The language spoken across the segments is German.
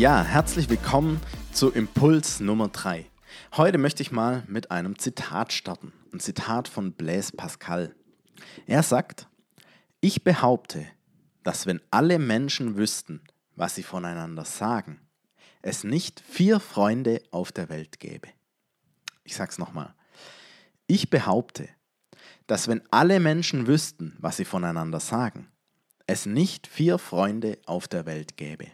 Ja, herzlich willkommen zu Impuls Nummer 3. Heute möchte ich mal mit einem Zitat starten. Ein Zitat von Blaise Pascal. Er sagt, ich behaupte, dass wenn alle Menschen wüssten, was sie voneinander sagen, es nicht vier Freunde auf der Welt gäbe. Ich sage es nochmal. Ich behaupte, dass wenn alle Menschen wüssten, was sie voneinander sagen, es nicht vier Freunde auf der Welt gäbe.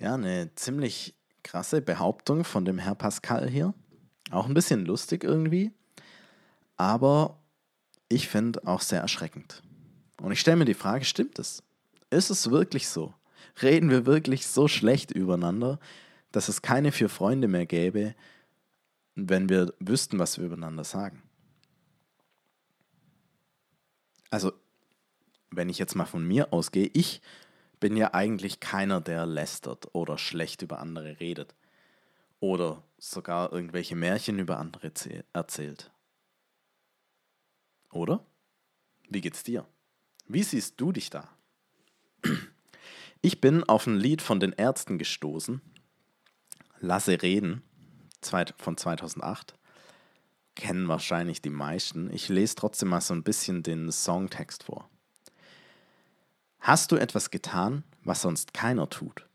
Ja, eine ziemlich krasse Behauptung von dem Herr Pascal hier. Auch ein bisschen lustig irgendwie, aber ich finde auch sehr erschreckend. Und ich stelle mir die Frage, stimmt es? Ist es wirklich so? Reden wir wirklich so schlecht übereinander, dass es keine vier Freunde mehr gäbe, wenn wir wüssten, was wir übereinander sagen? Also, wenn ich jetzt mal von mir ausgehe, ich bin ja eigentlich keiner, der lästert oder schlecht über andere redet oder sogar irgendwelche Märchen über andere erzählt. Oder? Wie geht's dir? Wie siehst du dich da? Ich bin auf ein Lied von den Ärzten gestoßen, Lasse reden, von 2008. Kennen wahrscheinlich die meisten. Ich lese trotzdem mal so ein bisschen den Songtext vor. Hast du etwas getan, was sonst keiner tut?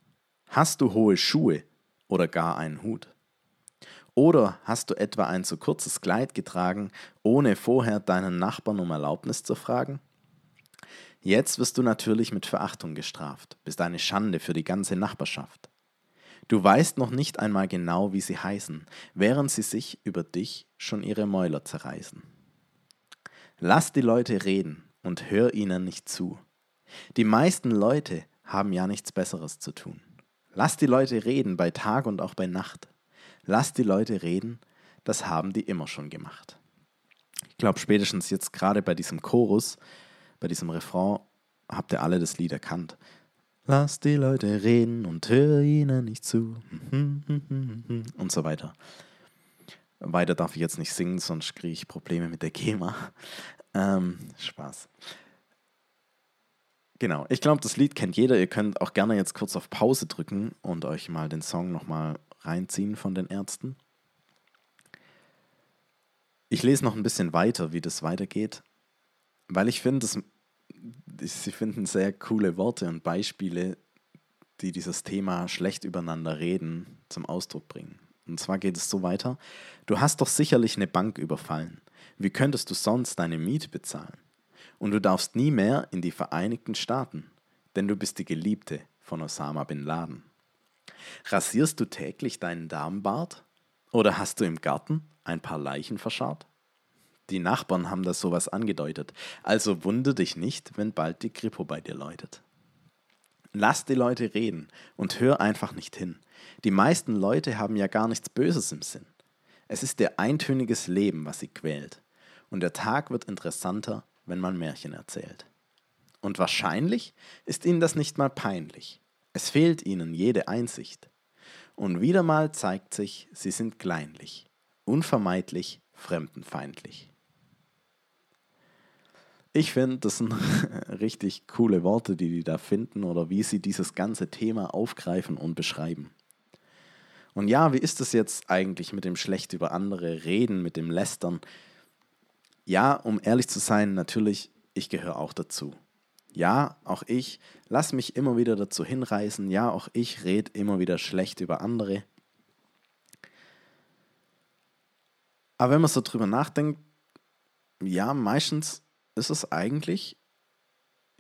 Hast du hohe Schuhe oder gar einen Hut? Oder hast du etwa ein zu kurzes Kleid getragen, ohne vorher deinen Nachbarn um Erlaubnis zu fragen? Jetzt wirst du natürlich mit Verachtung gestraft, bist eine Schande für die ganze Nachbarschaft. Du weißt noch nicht einmal genau, wie sie heißen, während sie sich über dich schon ihre Mäuler zerreißen. Lass die Leute reden und hör ihnen nicht zu. Die meisten Leute haben ja nichts Besseres zu tun. Lass die Leute reden bei Tag und auch bei Nacht. Lass die Leute reden, das haben die immer schon gemacht. Ich glaube, spätestens jetzt gerade bei diesem Chorus, bei diesem Refrain, habt ihr alle das Lied erkannt. Lass die Leute reden und hör ihnen nicht zu. Und so weiter. Weiter darf ich jetzt nicht singen, sonst kriege ich Probleme mit der GEMA. Ähm, Spaß. Genau, ich glaube, das Lied kennt jeder. Ihr könnt auch gerne jetzt kurz auf Pause drücken und euch mal den Song nochmal reinziehen von den Ärzten. Ich lese noch ein bisschen weiter, wie das weitergeht, weil ich finde, sie finden sehr coole Worte und Beispiele, die dieses Thema schlecht übereinander reden zum Ausdruck bringen. Und zwar geht es so weiter, du hast doch sicherlich eine Bank überfallen. Wie könntest du sonst deine Miete bezahlen? Und du darfst nie mehr in die Vereinigten Staaten, denn du bist die Geliebte von Osama bin Laden. Rasierst du täglich deinen Darmbart? Oder hast du im Garten ein paar Leichen verscharrt? Die Nachbarn haben das sowas angedeutet, also wunder dich nicht, wenn bald die Kripo bei dir läutet. Lass die Leute reden und hör einfach nicht hin. Die meisten Leute haben ja gar nichts Böses im Sinn. Es ist ihr eintöniges Leben, was sie quält. Und der Tag wird interessanter, wenn man Märchen erzählt. Und wahrscheinlich ist ihnen das nicht mal peinlich. Es fehlt ihnen jede Einsicht. Und wieder mal zeigt sich, sie sind kleinlich, unvermeidlich, fremdenfeindlich. Ich finde, das sind richtig coole Worte, die die da finden oder wie sie dieses ganze Thema aufgreifen und beschreiben. Und ja, wie ist es jetzt eigentlich mit dem schlecht über andere reden, mit dem Lästern? Ja, um ehrlich zu sein, natürlich, ich gehöre auch dazu. Ja, auch ich lass mich immer wieder dazu hinreißen. Ja, auch ich rede immer wieder schlecht über andere. Aber wenn man so drüber nachdenkt, ja, meistens ist es eigentlich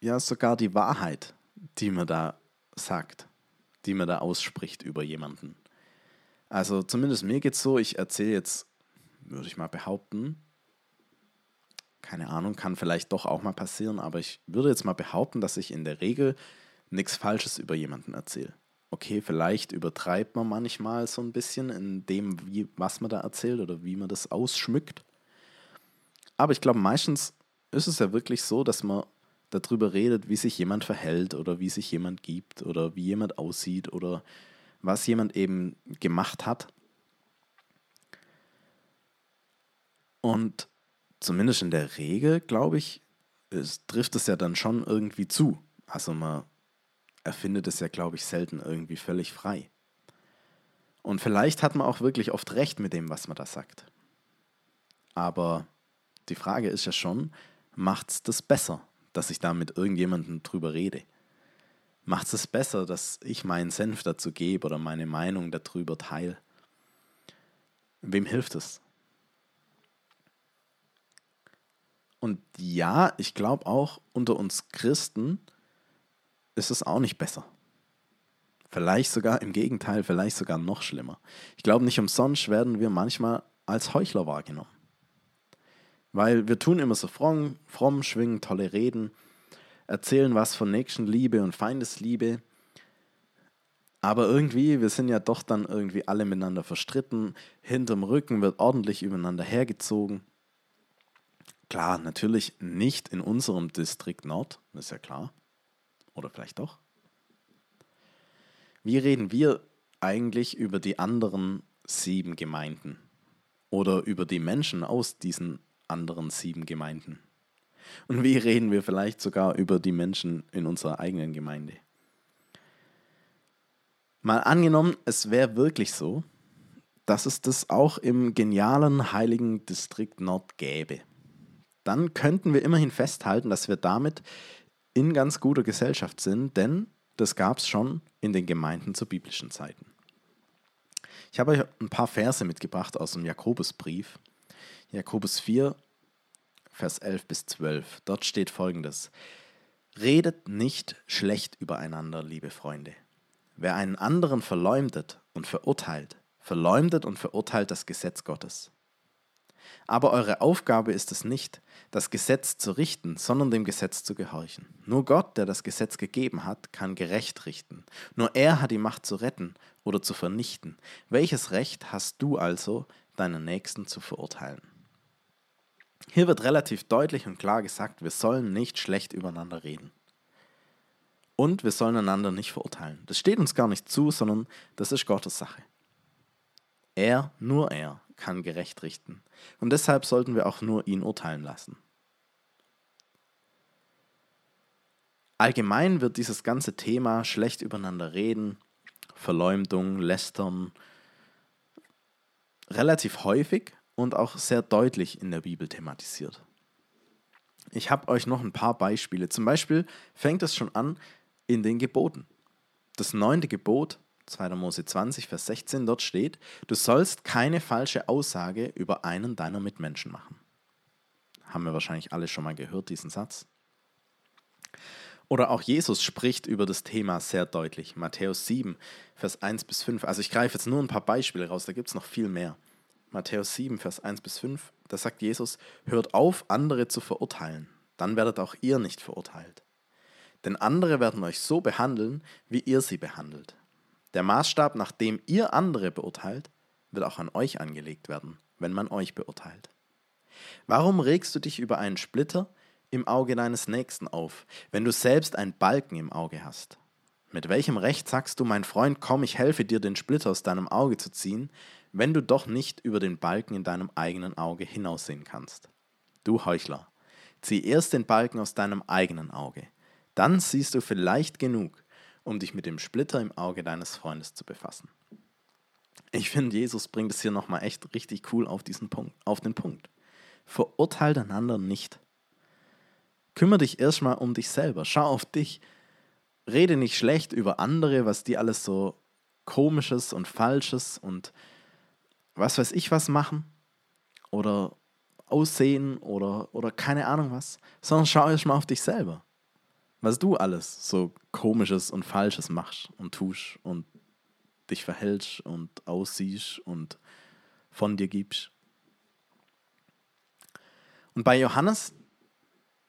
ja sogar die Wahrheit, die man da sagt, die man da ausspricht über jemanden. Also zumindest mir geht es so, ich erzähle jetzt würde ich mal behaupten. Keine Ahnung, kann vielleicht doch auch mal passieren, aber ich würde jetzt mal behaupten, dass ich in der Regel nichts Falsches über jemanden erzähle. Okay, vielleicht übertreibt man manchmal so ein bisschen in dem, wie, was man da erzählt oder wie man das ausschmückt. Aber ich glaube, meistens ist es ja wirklich so, dass man darüber redet, wie sich jemand verhält oder wie sich jemand gibt oder wie jemand aussieht oder was jemand eben gemacht hat. Und zumindest in der Regel, glaube ich, es trifft es ja dann schon irgendwie zu. Also man erfindet es ja, glaube ich, selten irgendwie völlig frei. Und vielleicht hat man auch wirklich oft recht mit dem, was man da sagt. Aber die Frage ist ja schon, macht es das besser, dass ich da mit irgendjemandem drüber rede? Macht es besser, dass ich meinen Senf dazu gebe oder meine Meinung darüber teile? Wem hilft es? Und ja, ich glaube auch unter uns Christen ist es auch nicht besser. Vielleicht sogar im Gegenteil, vielleicht sogar noch schlimmer. Ich glaube, nicht umsonst werden wir manchmal als Heuchler wahrgenommen. Weil wir tun immer so fromm, fromm schwingen tolle Reden, erzählen was von Nächstenliebe und Feindesliebe. Aber irgendwie, wir sind ja doch dann irgendwie alle miteinander verstritten. Hinterm Rücken wird ordentlich übereinander hergezogen. Klar, natürlich nicht in unserem Distrikt Nord, ist ja klar. Oder vielleicht doch. Wie reden wir eigentlich über die anderen sieben Gemeinden? Oder über die Menschen aus diesen anderen sieben Gemeinden? Und wie reden wir vielleicht sogar über die Menschen in unserer eigenen Gemeinde? Mal angenommen, es wäre wirklich so, dass es das auch im genialen heiligen Distrikt Nord gäbe. Dann könnten wir immerhin festhalten, dass wir damit in ganz guter Gesellschaft sind, denn das gab es schon in den Gemeinden zu biblischen Zeiten. Ich habe euch ein paar Verse mitgebracht aus dem Jakobusbrief. Jakobus 4, Vers 11 bis 12. Dort steht folgendes. Redet nicht schlecht übereinander, liebe Freunde. Wer einen anderen verleumdet und verurteilt, verleumdet und verurteilt das Gesetz Gottes. Aber eure Aufgabe ist es nicht, das Gesetz zu richten, sondern dem Gesetz zu gehorchen. Nur Gott, der das Gesetz gegeben hat, kann gerecht richten. Nur er hat die Macht zu retten oder zu vernichten. Welches Recht hast du also, deinen Nächsten zu verurteilen? Hier wird relativ deutlich und klar gesagt, wir sollen nicht schlecht übereinander reden. Und wir sollen einander nicht verurteilen. Das steht uns gar nicht zu, sondern das ist Gottes Sache. Er, nur er, kann gerecht richten. Und deshalb sollten wir auch nur ihn urteilen lassen. Allgemein wird dieses ganze Thema schlecht übereinander reden, Verleumdung, Lästern relativ häufig und auch sehr deutlich in der Bibel thematisiert. Ich habe euch noch ein paar Beispiele. Zum Beispiel fängt es schon an in den Geboten. Das neunte Gebot, 2. Mose 20, Vers 16, dort steht, du sollst keine falsche Aussage über einen deiner Mitmenschen machen. Haben wir wahrscheinlich alle schon mal gehört, diesen Satz. Oder auch Jesus spricht über das Thema sehr deutlich. Matthäus 7, Vers 1 bis 5. Also ich greife jetzt nur ein paar Beispiele raus, da gibt es noch viel mehr. Matthäus 7, Vers 1 bis 5, da sagt Jesus, hört auf, andere zu verurteilen, dann werdet auch ihr nicht verurteilt. Denn andere werden euch so behandeln, wie ihr sie behandelt. Der Maßstab, nach dem ihr andere beurteilt, wird auch an euch angelegt werden, wenn man euch beurteilt. Warum regst du dich über einen Splitter im Auge deines Nächsten auf, wenn du selbst einen Balken im Auge hast? Mit welchem Recht sagst du, mein Freund, komm, ich helfe dir, den Splitter aus deinem Auge zu ziehen, wenn du doch nicht über den Balken in deinem eigenen Auge hinaussehen kannst. Du Heuchler, zieh erst den Balken aus deinem eigenen Auge, dann siehst du vielleicht genug, um dich mit dem Splitter im Auge deines Freundes zu befassen. Ich finde, Jesus bringt es hier nochmal echt richtig cool auf, diesen Punkt, auf den Punkt. Verurteilt einander nicht. Kümmere dich erstmal um dich selber. Schau auf dich. Rede nicht schlecht über andere, was die alles so komisches und falsches und was weiß ich was machen oder aussehen oder, oder keine Ahnung was, sondern schau erst mal auf dich selber. Was du alles so komisches und falsches machst und tust und dich verhältst und aussiehst und von dir gibst. Und bei Johannes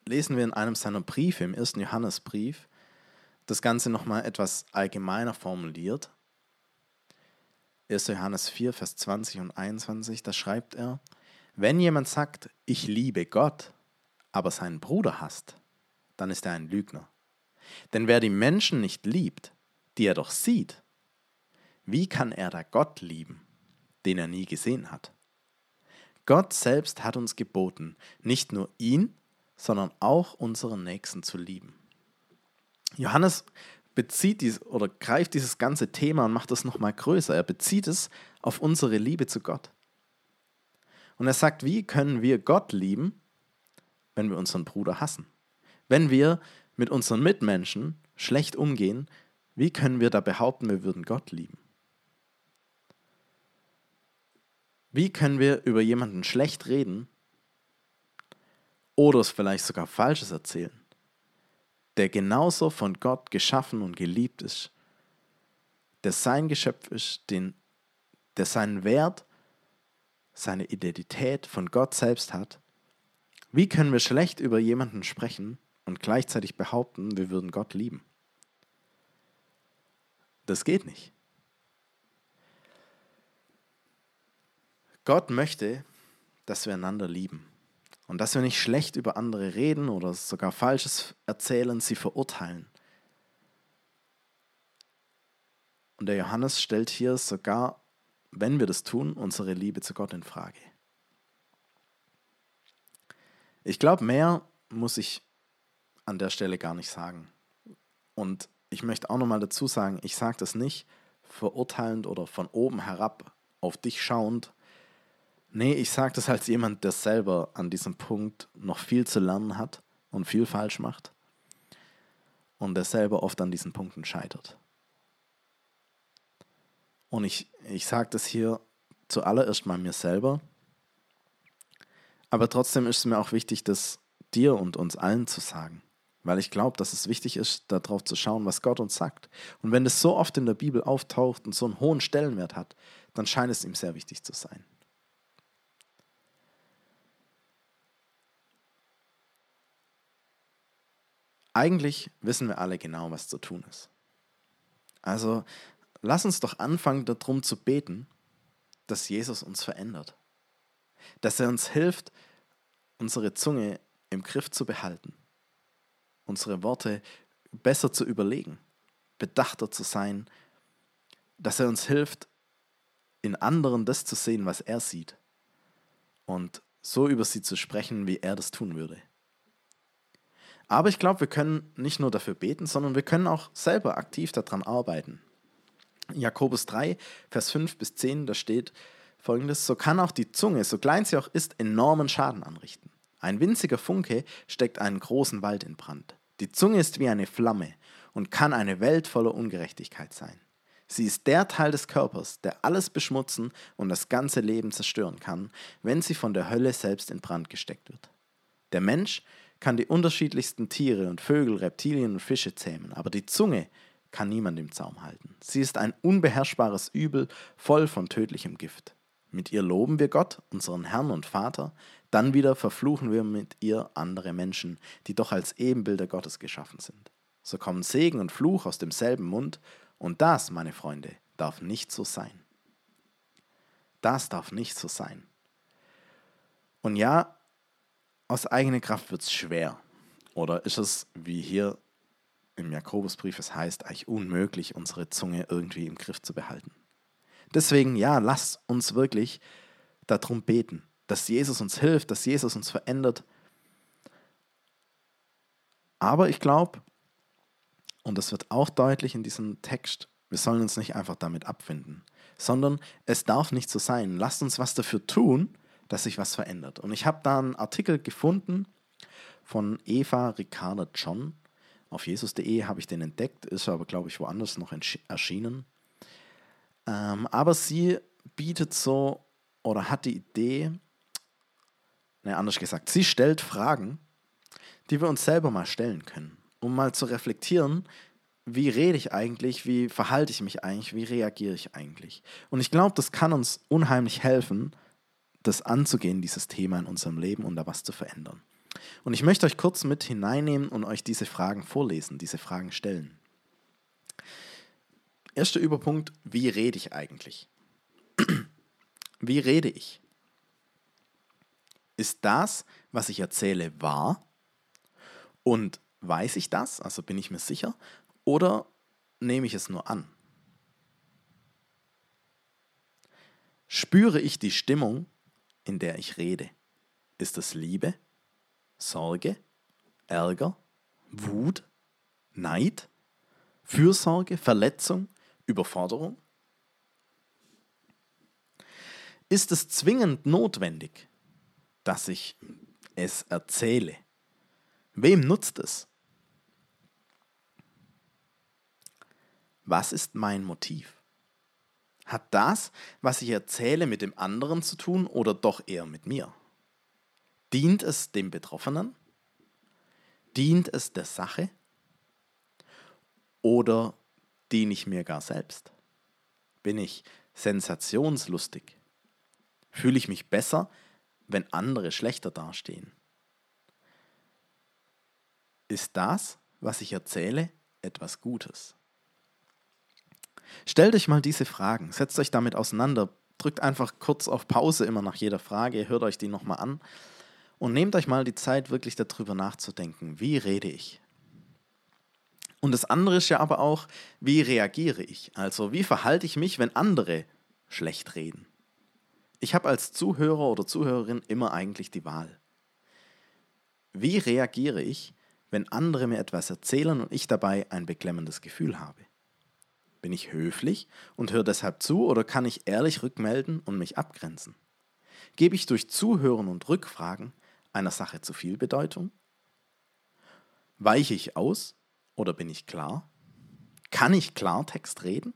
lesen wir in einem seiner Briefe, im ersten Johannesbrief, das Ganze nochmal etwas allgemeiner formuliert. 1. Johannes 4, Vers 20 und 21, da schreibt er, wenn jemand sagt, ich liebe Gott, aber seinen Bruder hasst, dann ist er ein Lügner. Denn wer die Menschen nicht liebt, die er doch sieht, wie kann er da Gott lieben, den er nie gesehen hat? Gott selbst hat uns geboten, nicht nur ihn, sondern auch unseren Nächsten zu lieben. Johannes bezieht dies oder greift dieses ganze Thema und macht es nochmal größer. Er bezieht es auf unsere Liebe zu Gott. Und er sagt, wie können wir Gott lieben, wenn wir unseren Bruder hassen? Wenn wir mit unseren Mitmenschen schlecht umgehen, wie können wir da behaupten, wir würden Gott lieben? Wie können wir über jemanden schlecht reden oder es vielleicht sogar Falsches erzählen, der genauso von Gott geschaffen und geliebt ist, der sein Geschöpf ist, den, der seinen Wert, seine Identität von Gott selbst hat? Wie können wir schlecht über jemanden sprechen und gleichzeitig behaupten, wir würden Gott lieben? Das geht nicht. Gott möchte, dass wir einander lieben. Und dass wir nicht schlecht über andere reden oder sogar Falsches erzählen, sie verurteilen. Und der Johannes stellt hier sogar, wenn wir das tun, unsere Liebe zu Gott in Frage. Ich glaube, mehr muss ich an der Stelle gar nicht sagen. Und ich möchte auch nochmal dazu sagen, ich sage das nicht verurteilend oder von oben herab auf dich schauend, Nee, ich sage das als jemand, der selber an diesem Punkt noch viel zu lernen hat und viel falsch macht und der selber oft an diesen Punkten scheitert. Und ich, ich sage das hier zuallererst mal mir selber, aber trotzdem ist es mir auch wichtig, das dir und uns allen zu sagen, weil ich glaube, dass es wichtig ist, darauf zu schauen, was Gott uns sagt. Und wenn es so oft in der Bibel auftaucht und so einen hohen Stellenwert hat, dann scheint es ihm sehr wichtig zu sein. Eigentlich wissen wir alle genau, was zu tun ist. Also lass uns doch anfangen, darum zu beten, dass Jesus uns verändert. Dass er uns hilft, unsere Zunge im Griff zu behalten, unsere Worte besser zu überlegen, bedachter zu sein, dass er uns hilft, in anderen das zu sehen, was er sieht und so über sie zu sprechen, wie er das tun würde. Aber ich glaube, wir können nicht nur dafür beten, sondern wir können auch selber aktiv daran arbeiten. Jakobus 3, Vers 5 bis 10, da steht folgendes: So kann auch die Zunge, so klein sie auch ist, enormen Schaden anrichten. Ein winziger Funke steckt einen großen Wald in Brand. Die Zunge ist wie eine Flamme und kann eine Welt voller Ungerechtigkeit sein. Sie ist der Teil des Körpers, der alles beschmutzen und das ganze Leben zerstören kann, wenn sie von der Hölle selbst in Brand gesteckt wird. Der Mensch kann die unterschiedlichsten Tiere und Vögel, Reptilien und Fische zähmen, aber die Zunge kann niemand im Zaum halten. Sie ist ein unbeherrschbares Übel, voll von tödlichem Gift. Mit ihr loben wir Gott, unseren Herrn und Vater, dann wieder verfluchen wir mit ihr andere Menschen, die doch als Ebenbilder Gottes geschaffen sind. So kommen Segen und Fluch aus demselben Mund, und das, meine Freunde, darf nicht so sein. Das darf nicht so sein. Und ja, aus eigener Kraft wird es schwer. Oder ist es, wie hier im Jakobusbrief es heißt, eigentlich unmöglich, unsere Zunge irgendwie im Griff zu behalten? Deswegen, ja, lasst uns wirklich darum beten, dass Jesus uns hilft, dass Jesus uns verändert. Aber ich glaube, und das wird auch deutlich in diesem Text, wir sollen uns nicht einfach damit abfinden, sondern es darf nicht so sein. Lasst uns was dafür tun, dass sich was verändert. Und ich habe da einen Artikel gefunden von Eva Ricarda John. Auf jesus.de habe ich den entdeckt, ist aber, glaube ich, woanders noch erschienen. Ähm, aber sie bietet so oder hat die Idee, ne, anders gesagt, sie stellt Fragen, die wir uns selber mal stellen können, um mal zu reflektieren, wie rede ich eigentlich, wie verhalte ich mich eigentlich, wie reagiere ich eigentlich. Und ich glaube, das kann uns unheimlich helfen, das anzugehen, dieses Thema in unserem Leben und da was zu verändern. Und ich möchte euch kurz mit hineinnehmen und euch diese Fragen vorlesen, diese Fragen stellen. Erster Überpunkt, wie rede ich eigentlich? Wie rede ich? Ist das, was ich erzähle, wahr? Und weiß ich das? Also bin ich mir sicher? Oder nehme ich es nur an? Spüre ich die Stimmung, in der ich rede? Ist es Liebe, Sorge, Ärger, Wut, Neid, Fürsorge, Verletzung, Überforderung? Ist es zwingend notwendig, dass ich es erzähle? Wem nutzt es? Was ist mein Motiv? Hat das, was ich erzähle, mit dem anderen zu tun oder doch eher mit mir? Dient es dem Betroffenen? Dient es der Sache? Oder diene ich mir gar selbst? Bin ich sensationslustig? Fühle ich mich besser, wenn andere schlechter dastehen? Ist das, was ich erzähle, etwas Gutes? Stellt euch mal diese Fragen, setzt euch damit auseinander, drückt einfach kurz auf Pause immer nach jeder Frage, hört euch die nochmal an und nehmt euch mal die Zeit, wirklich darüber nachzudenken, wie rede ich? Und das andere ist ja aber auch, wie reagiere ich? Also wie verhalte ich mich, wenn andere schlecht reden? Ich habe als Zuhörer oder Zuhörerin immer eigentlich die Wahl. Wie reagiere ich, wenn andere mir etwas erzählen und ich dabei ein beklemmendes Gefühl habe? Bin ich höflich und höre deshalb zu oder kann ich ehrlich rückmelden und mich abgrenzen? Gebe ich durch Zuhören und Rückfragen einer Sache zu viel Bedeutung? Weiche ich aus oder bin ich klar? Kann ich Klartext reden?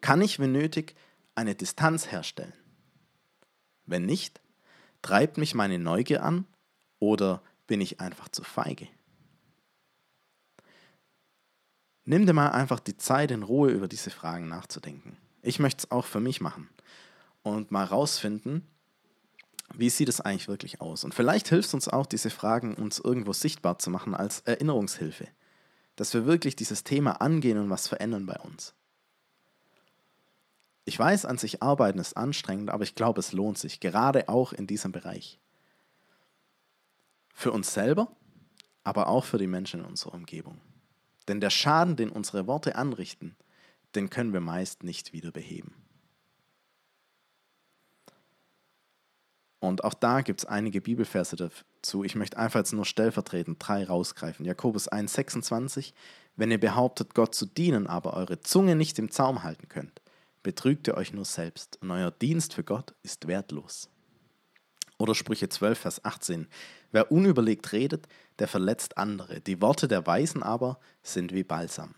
Kann ich, wenn nötig, eine Distanz herstellen? Wenn nicht, treibt mich meine Neugier an oder bin ich einfach zu feige? Nimm dir mal einfach die Zeit in Ruhe über diese Fragen nachzudenken. Ich möchte es auch für mich machen und mal rausfinden, wie sieht es eigentlich wirklich aus? Und vielleicht hilft es uns auch, diese Fragen uns irgendwo sichtbar zu machen als Erinnerungshilfe, dass wir wirklich dieses Thema angehen und was verändern bei uns. Ich weiß, an sich arbeiten ist anstrengend, aber ich glaube, es lohnt sich, gerade auch in diesem Bereich. Für uns selber, aber auch für die Menschen in unserer Umgebung. Denn der Schaden, den unsere Worte anrichten, den können wir meist nicht wieder beheben. Und auch da gibt es einige Bibelverse dazu. Ich möchte einfach jetzt nur stellvertretend drei rausgreifen. Jakobus 1,26. Wenn ihr behauptet, Gott zu dienen, aber eure Zunge nicht im Zaum halten könnt, betrügt ihr euch nur selbst und euer Dienst für Gott ist wertlos. Oder Sprüche 12, Vers 18. Wer unüberlegt redet, der verletzt andere. Die Worte der Weisen aber sind wie Balsam.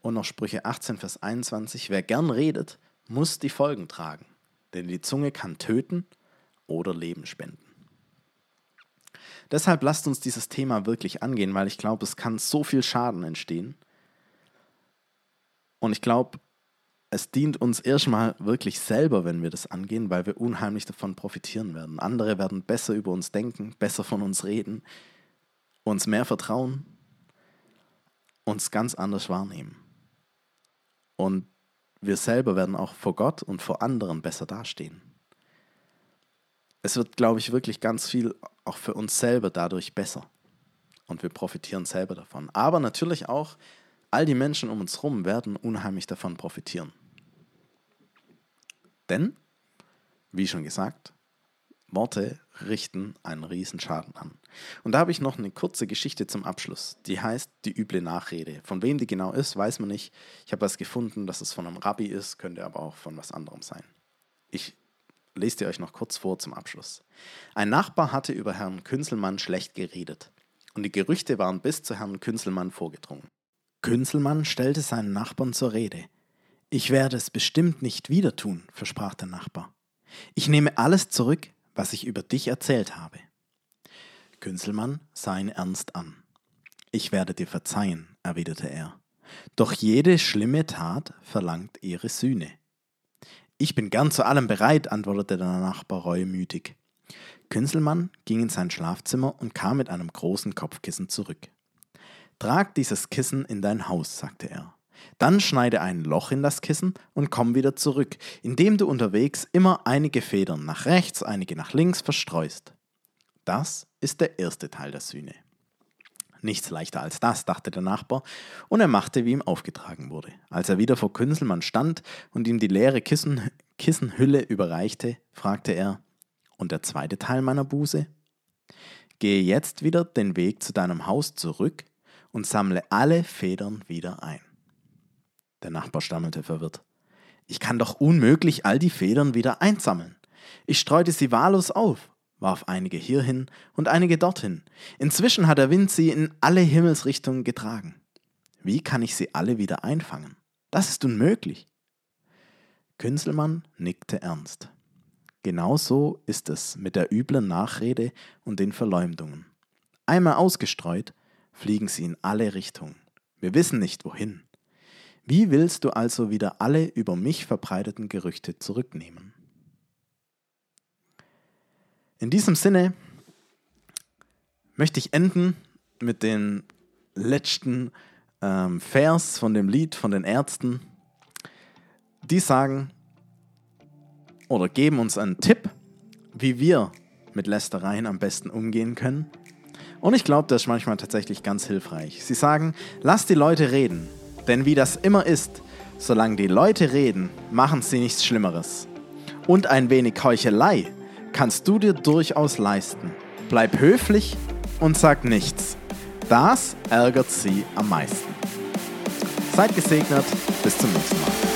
Und noch Sprüche 18, Vers 21. Wer gern redet, muss die Folgen tragen denn die Zunge kann töten oder Leben spenden. Deshalb lasst uns dieses Thema wirklich angehen, weil ich glaube, es kann so viel Schaden entstehen. Und ich glaube, es dient uns erstmal wirklich selber, wenn wir das angehen, weil wir unheimlich davon profitieren werden. Andere werden besser über uns denken, besser von uns reden, uns mehr vertrauen, uns ganz anders wahrnehmen. Und wir selber werden auch vor Gott und vor anderen besser dastehen. Es wird, glaube ich, wirklich ganz viel auch für uns selber dadurch besser. Und wir profitieren selber davon. Aber natürlich auch all die Menschen um uns herum werden unheimlich davon profitieren. Denn, wie schon gesagt, Worte richten einen Riesenschaden an. Und da habe ich noch eine kurze Geschichte zum Abschluss. Die heißt Die üble Nachrede. Von wem die genau ist, weiß man nicht. Ich habe was gefunden, dass es von einem Rabbi ist, könnte aber auch von was anderem sein. Ich lese dir euch noch kurz vor zum Abschluss. Ein Nachbar hatte über Herrn Künzelmann schlecht geredet. Und die Gerüchte waren bis zu Herrn Künzelmann vorgedrungen. Künzelmann stellte seinen Nachbarn zur Rede. Ich werde es bestimmt nicht wieder tun, versprach der Nachbar. Ich nehme alles zurück, was ich über dich erzählt habe. Künzelmann sah ihn ernst an. Ich werde dir verzeihen, erwiderte er. Doch jede schlimme Tat verlangt ihre Sühne. Ich bin gern zu allem bereit, antwortete der Nachbar reumütig. Künselmann ging in sein Schlafzimmer und kam mit einem großen Kopfkissen zurück. Trag dieses Kissen in dein Haus, sagte er. Dann schneide ein Loch in das Kissen und komm wieder zurück, indem du unterwegs immer einige Federn nach rechts, einige nach links verstreust. Das ist der erste Teil der Sühne. Nichts leichter als das, dachte der Nachbar, und er machte, wie ihm aufgetragen wurde. Als er wieder vor Künselmann stand und ihm die leere Kissen, Kissenhülle überreichte, fragte er, und der zweite Teil meiner Buße? Gehe jetzt wieder den Weg zu deinem Haus zurück und sammle alle Federn wieder ein. Der Nachbar stammelte verwirrt. Ich kann doch unmöglich all die Federn wieder einsammeln. Ich streute sie wahllos auf warf einige hierhin und einige dorthin. Inzwischen hat der Wind sie in alle Himmelsrichtungen getragen. Wie kann ich sie alle wieder einfangen? Das ist unmöglich. Künselmann nickte ernst. Genauso ist es mit der üblen Nachrede und den Verleumdungen. Einmal ausgestreut, fliegen sie in alle Richtungen. Wir wissen nicht wohin. Wie willst du also wieder alle über mich verbreiteten Gerüchte zurücknehmen? In diesem Sinne möchte ich enden mit dem letzten ähm, Vers von dem Lied von den Ärzten. Die sagen oder geben uns einen Tipp, wie wir mit Lästereien am besten umgehen können. Und ich glaube, das ist manchmal tatsächlich ganz hilfreich. Sie sagen, lass die Leute reden, denn wie das immer ist, solange die Leute reden, machen sie nichts Schlimmeres. Und ein wenig Heuchelei kannst du dir durchaus leisten. Bleib höflich und sag nichts. Das ärgert sie am meisten. Seid gesegnet, bis zum nächsten Mal.